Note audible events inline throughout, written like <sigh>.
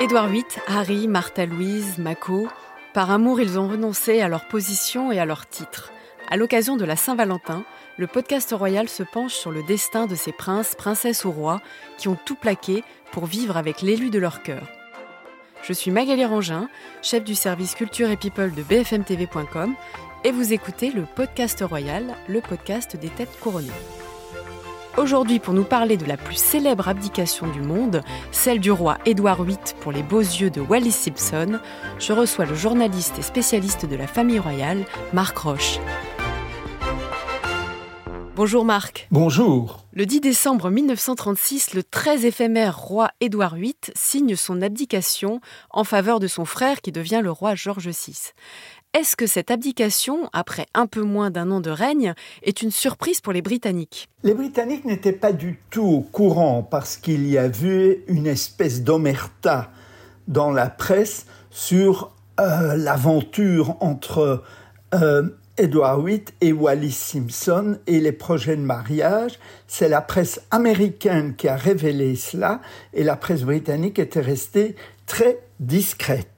Édouard VIII, Harry, Martha Louise, Mako, par amour, ils ont renoncé à leur position et à leur titre. À l'occasion de la Saint-Valentin, le podcast royal se penche sur le destin de ces princes, princesses ou rois qui ont tout plaqué pour vivre avec l'élu de leur cœur. Je suis Magali Rangin, chef du service culture et people de bfmtv.com et vous écoutez le podcast royal, le podcast des têtes couronnées. Aujourd'hui, pour nous parler de la plus célèbre abdication du monde, celle du roi Édouard VIII pour les beaux yeux de Wallis Simpson, je reçois le journaliste et spécialiste de la famille royale, Marc Roche. Bonjour Marc. Bonjour. Le 10 décembre 1936, le très éphémère roi Édouard VIII signe son abdication en faveur de son frère qui devient le roi George VI. Est-ce que cette abdication, après un peu moins d'un an de règne, est une surprise pour les Britanniques? Les Britanniques n'étaient pas du tout au courant parce qu'il y avait une espèce d'omerta dans la presse sur euh, l'aventure entre euh, Edward VIII et Wallis Simpson et les projets de mariage. C'est la presse américaine qui a révélé cela et la presse britannique était restée très discrète.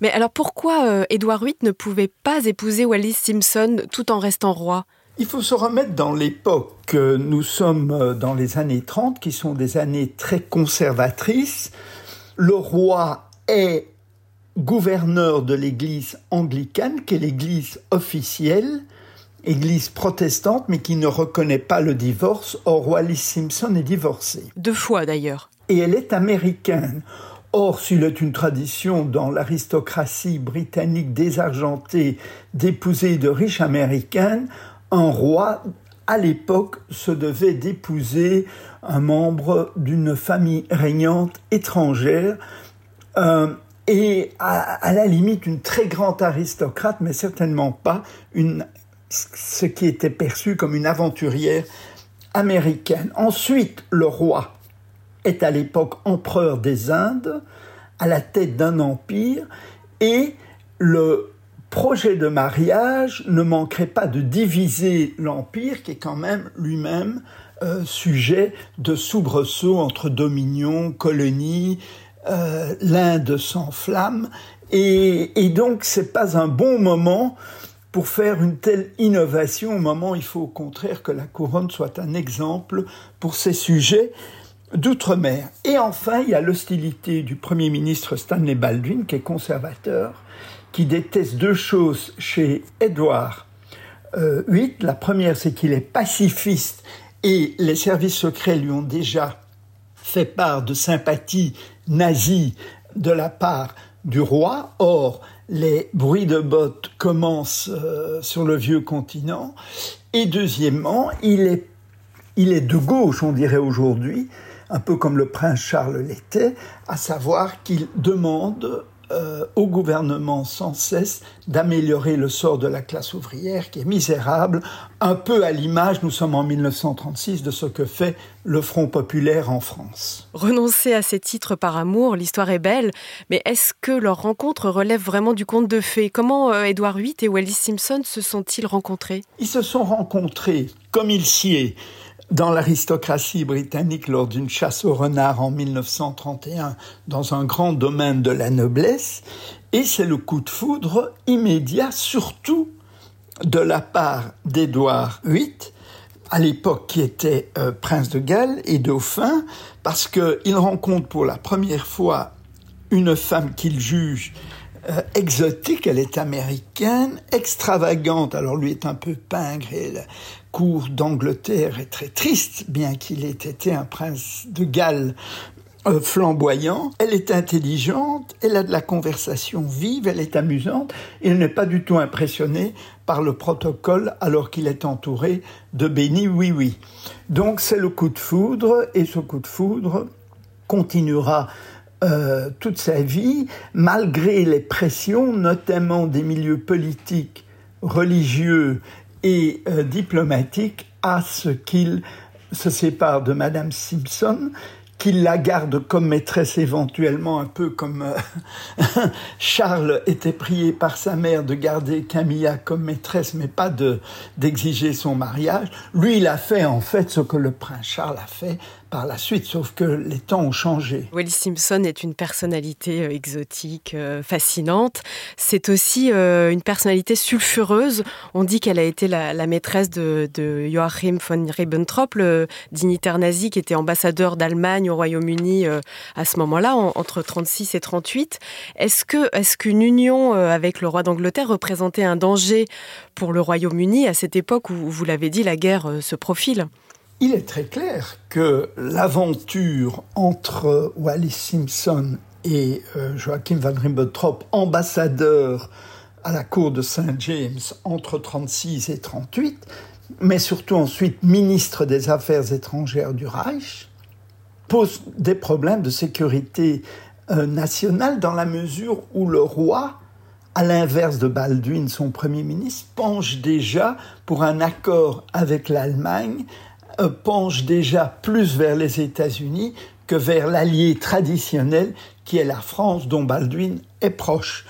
Mais alors pourquoi euh, Édouard VIII ne pouvait pas épouser Wallis Simpson tout en restant roi? Il faut se remettre dans l'époque. Nous sommes euh, dans les années 30, qui sont des années très conservatrices. Le roi est gouverneur de l'église anglicane, qui est l'église officielle, église protestante, mais qui ne reconnaît pas le divorce. Or, Wallis Simpson est divorcée. Deux fois d'ailleurs. Et elle est américaine. Or, s'il est une tradition dans l'aristocratie britannique désargentée d'épouser de riches américaines, un roi, à l'époque, se devait d'épouser un membre d'une famille régnante étrangère. Euh, et à, la limite une très grande aristocrate, mais certainement pas une, ce qui était perçu comme une aventurière américaine. Ensuite, le roi est à l'époque empereur des Indes, à la tête d'un empire, et le projet de mariage ne manquerait pas de diviser l'empire, qui est quand même lui-même euh, sujet de soubresauts entre dominions, colonies, euh, l'Inde s'enflamme, et, et donc c'est pas un bon moment pour faire une telle innovation. Au moment où il faut au contraire que la couronne soit un exemple pour ces sujets d'outre-mer. Et enfin, il y a l'hostilité du Premier ministre Stanley Baldwin, qui est conservateur, qui déteste deux choses chez euh, VIII. La première, c'est qu'il est pacifiste et les services secrets lui ont déjà fait part de sympathie nazie de la part du roi. Or, les bruits de bottes commencent euh, sur le vieux continent. Et deuxièmement, il est, il est de gauche, on dirait aujourd'hui, un peu comme le prince Charles l'était, à savoir qu'il demande euh, au gouvernement sans cesse d'améliorer le sort de la classe ouvrière qui est misérable, un peu à l'image, nous sommes en 1936, de ce que fait le Front populaire en France. Renoncer à ces titres par amour, l'histoire est belle, mais est-ce que leur rencontre relève vraiment du conte de fées? Comment euh, Édouard VIII et Wallis Simpson se sont-ils rencontrés? Ils se sont rencontrés, comme il s'y est, dans l'aristocratie britannique lors d'une chasse au renard en 1931 dans un grand domaine de la noblesse, et c'est le coup de foudre immédiat, surtout de la part d'Édouard VIII, à l'époque qui était euh, prince de Galles et dauphin, parce qu'il rencontre pour la première fois une femme qu'il juge euh, exotique, elle est américaine, extravagante, alors lui est un peu pingre et la cour d'Angleterre est très triste, bien qu'il ait été un prince de Galles euh, flamboyant. Elle est intelligente, elle a de la conversation vive, elle est amusante, elle n'est pas du tout impressionnée par le protocole alors qu'il est entouré de bénis oui-oui. Donc c'est le coup de foudre, et ce coup de foudre continuera euh, toute sa vie, malgré les pressions, notamment des milieux politiques, religieux et euh, diplomatiques, à ce qu'il se sépare de Madame Simpson, qu'il la garde comme maîtresse éventuellement, un peu comme euh, <laughs> Charles était prié par sa mère de garder Camilla comme maîtresse, mais pas de d'exiger son mariage. Lui, il a fait en fait ce que le prince Charles a fait par la suite, sauf que les temps ont changé. Wallis Simpson est une personnalité euh, exotique, euh, fascinante. C'est aussi euh, une personnalité sulfureuse. On dit qu'elle a été la, maîtresse de, Joachim von Ribbentrop, le dignitaire nazi qui était ambassadeur d'Allemagne au Royaume-Uni à ce moment-là, entre 36 et 38. Est-ce est-ce qu'une union avec le roi d'Angleterre représentait un danger pour le Royaume-Uni à cette époque où, vous l'avez dit, la guerre se profile? Il est très clair que l'aventure entre Wallis Simpson et euh, Joachim van Ribbentrop, ambassadeur à la cour de Saint James entre 36 et 38, mais surtout ensuite ministre des Affaires étrangères du Reich, pose des problèmes de sécurité euh, nationale dans la mesure où le roi, à l'inverse de Baldwin, son premier ministre, penche déjà pour un accord avec l'Allemagne penche déjà plus vers les États-Unis que vers l'allié traditionnel qui est la France dont Baldwin est proche.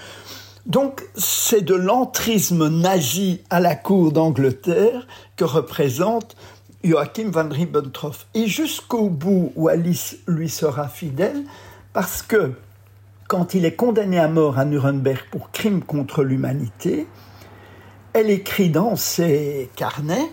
Donc c'est de l'entrisme nazi à la cour d'Angleterre que représente Joachim van Ribbentrop. Et jusqu'au bout où Alice lui sera fidèle, parce que quand il est condamné à mort à Nuremberg pour crime contre l'humanité, elle écrit dans ses carnets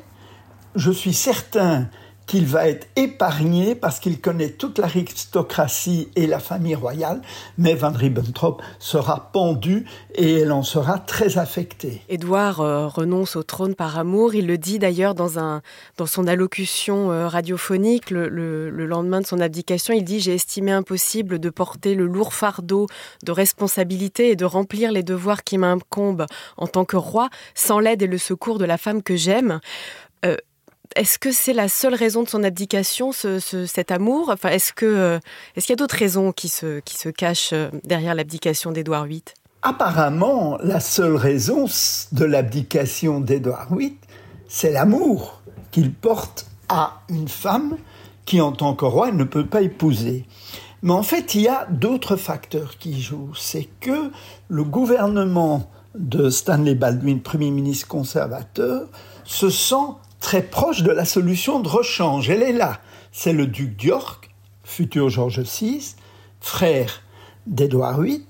je suis certain qu'il va être épargné parce qu'il connaît toute l'aristocratie et la famille royale, mais Van Ribbentrop sera pendu et elle en sera très affectée. Édouard euh, renonce au trône par amour. Il le dit d'ailleurs dans, son allocution euh, radiophonique le, le, lendemain de son abdication. Il dit J'ai estimé impossible de porter le lourd fardeau de responsabilité et de remplir les devoirs qui m'incombent en tant que roi sans l'aide et le secours de la femme que j'aime. Euh, est-ce que c'est la seule raison de son abdication, cet amour? Enfin, est-ce euh, qu'il y a d'autres raisons qui se qui se cachent euh, derrière l'abdication d'Édouard VIII Apparemment, la seule raison de l'abdication d'Édouard VIII, c'est l'amour qu'il porte à une femme qui, en tant que roi, ne peut pas épouser. Mais en fait, il y a d'autres facteurs qui jouent. C'est que le gouvernement de Stanley Baldwin, Premier ministre conservateur, se sent très proche de la solution de rechange. Elle est là. C'est le duc d'York, futur George VI, frère d'Édouard VIII,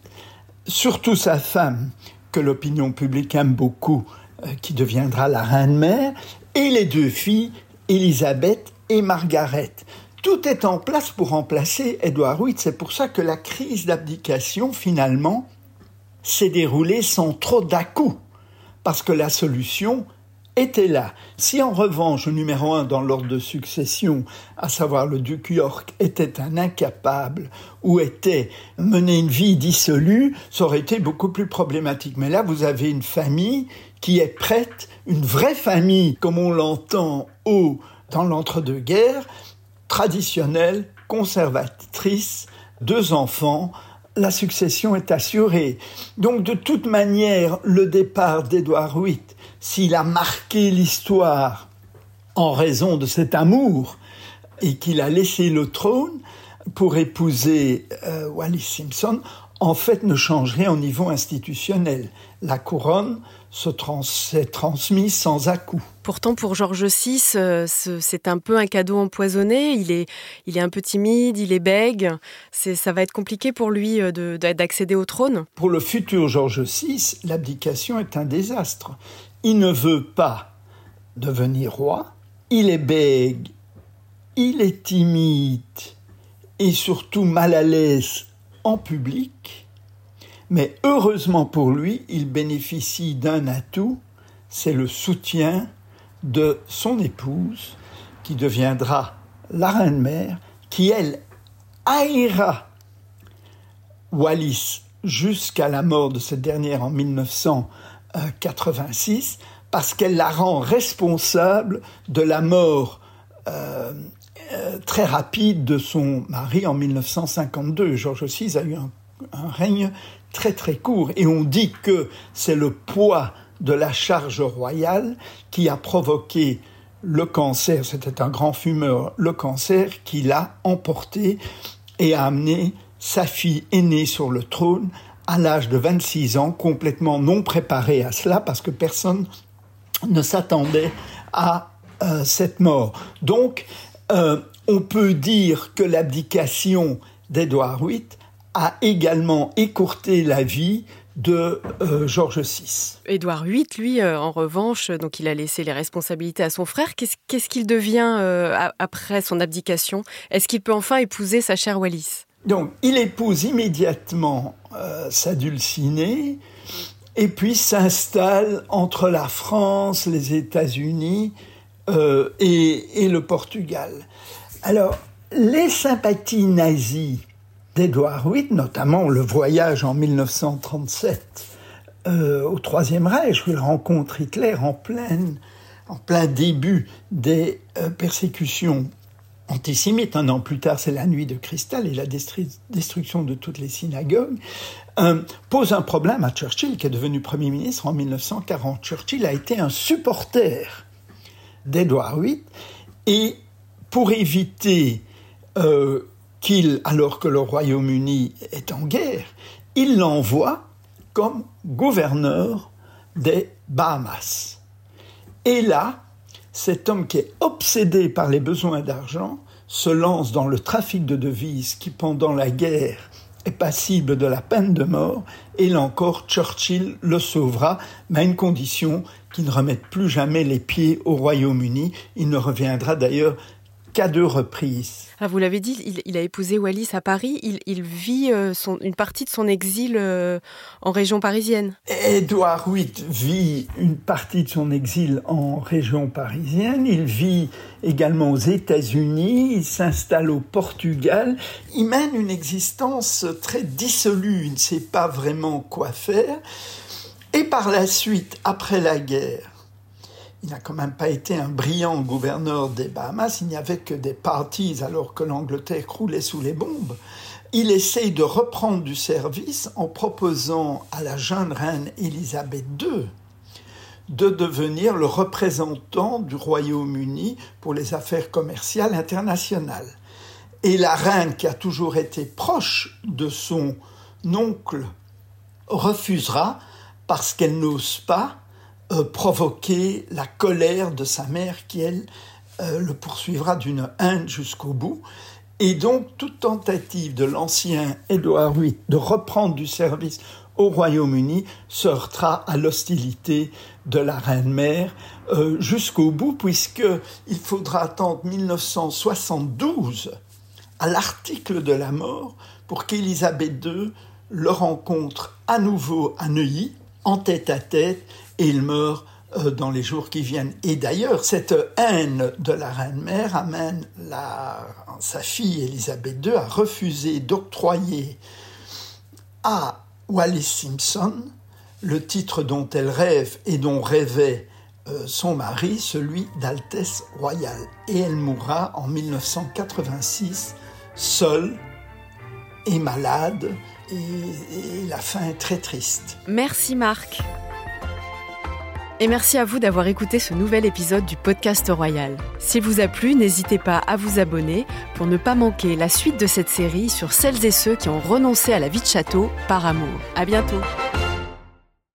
surtout sa femme, que l'opinion publique aime beaucoup, euh, qui deviendra la reine-mère, et les deux filles, Élisabeth et Margaret. Tout est en place pour remplacer Édouard VIII. C'est pour ça que la crise d'abdication, finalement, s'est déroulée sans trop dà parce que la solution était là. Si en revanche le numéro un dans l'ordre de succession, à savoir le duc York, était un incapable ou était mené une vie dissolue, ça aurait été beaucoup plus problématique. Mais là, vous avez une famille qui est prête, une vraie famille, comme on l'entend au dans l'entre-deux-guerres, traditionnelle, conservatrice, deux enfants, la succession est assurée. Donc de toute manière, le départ d'Édouard VIII s'il a marqué l'histoire en raison de cet amour et qu'il a laissé le trône pour épouser euh, Wallis Simpson, en fait ne change rien au niveau institutionnel. La couronne s'est transmise sans à-coup. Pourtant, pour Georges VI, euh, c'est un peu un cadeau empoisonné. Il est, il est un peu timide, il est bègue. Ça va être compliqué pour lui euh, d'accéder au trône. Pour le futur Georges VI, l'abdication est un désastre il ne veut pas devenir roi, il est bègue, il est timide et surtout mal à l'aise en public, mais heureusement pour lui, il bénéficie d'un atout, c'est le soutien de son épouse, qui deviendra la reine-mère, qui elle haïra Wallis jusqu'à la mort de cette dernière en 1900 86 parce qu'elle la rend responsable de la mort euh, euh, très rapide de son mari en 1952. Georges VI a eu un, un, règne très très court et on dit que c'est le poids de la charge royale qui a provoqué le cancer, c'était un grand fumeur, le cancer qui l'a emporté et a amené sa fille aînée sur le trône à l'âge de 26 ans, complètement non préparé à cela parce que personne ne s'attendait à euh, cette mort. Donc, euh, on peut dire que l'abdication d'Édouard VIII a également écourté la vie de euh, Georges VI. Édouard VIII, lui, euh, en revanche, donc il a laissé les responsabilités à son frère. Qu'est-ce qu'il devient après son abdication? Est-ce qu'il peut enfin épouser sa chère Wallis? Donc, il épouse immédiatement sa dulcinée et puis s'installe entre la France, les États-Unis et, et le Portugal. Alors, les sympathies nazies d'Édouard VIII, notamment le voyage en 1937 euh, au Troisième Reich, où il rencontre Hitler en, plein début des euh, persécutions antisémites. Un an plus tard, c'est la nuit de cristal et la destruction de toutes les synagogues, euh, pose un problème à Churchill, qui est devenu Premier ministre en 1940. Churchill a été un supporter d'Édouard VIII, et pour éviter qu'il, alors que le Royaume-Uni est en guerre, il l'envoie comme gouverneur des Bahamas. Et là, cet homme qui est obsédé par les besoins d'argent se lance dans le trafic de devises qui, pendant la guerre, est passible de la peine de mort, et là encore, Churchill le sauvera, mais à une condition qu'il ne remette plus jamais les pieds au Royaume-Uni. Il ne reviendra d'ailleurs qu'à deux reprises. Ah, vous l'avez dit, il, a épousé Wallis à Paris. Il, vit euh, une partie de son exil euh, en région parisienne. Édouard VIII vit une partie de son exil en région parisienne. Il vit également aux États-Unis. Il s'installe au Portugal. Il mène une existence très dissolue. Il ne sait pas vraiment quoi faire. Et par la suite, après la guerre, il n'a quand même pas été un brillant gouverneur des Bahamas, il n'y avait que des parties alors que l'Angleterre croulait sous les bombes. Il essaye de reprendre du service en proposant à la jeune reine Élisabeth II de devenir le représentant du Royaume-Uni pour les affaires commerciales internationales. Et la reine, qui a toujours été proche de son oncle, refusera parce qu'elle n'ose pas euh, provoquer la colère de sa mère qui, elle, euh, le poursuivra d'une haine jusqu'au bout. Et donc, toute tentative de l'ancien Édouard VIII de reprendre du service au Royaume-Uni se heurtera à l'hostilité de la reine-mère euh, jusqu'au bout, puisqu'il faudra attendre 1972 à l'article de la mort pour qu'Élisabeth II le rencontre à nouveau à Neuilly, en tête à tête, et il meurt euh, dans les jours qui viennent. Et d'ailleurs, cette haine de la reine-mère amène sa fille Elisabeth II à refuser d'octroyer à Wallis Simpson le titre dont elle rêve et dont rêvait euh, son mari, celui d'Altesse royale. Et elle mourra en 1986, seule et malade, et, et la fin est très triste. Merci Marc. Et merci à vous d'avoir écouté ce nouvel épisode du podcast Royal. S'il vous a plu, n'hésitez pas à vous abonner pour ne pas manquer la suite de cette série sur celles et ceux qui ont renoncé à la vie de château par amour. À bientôt!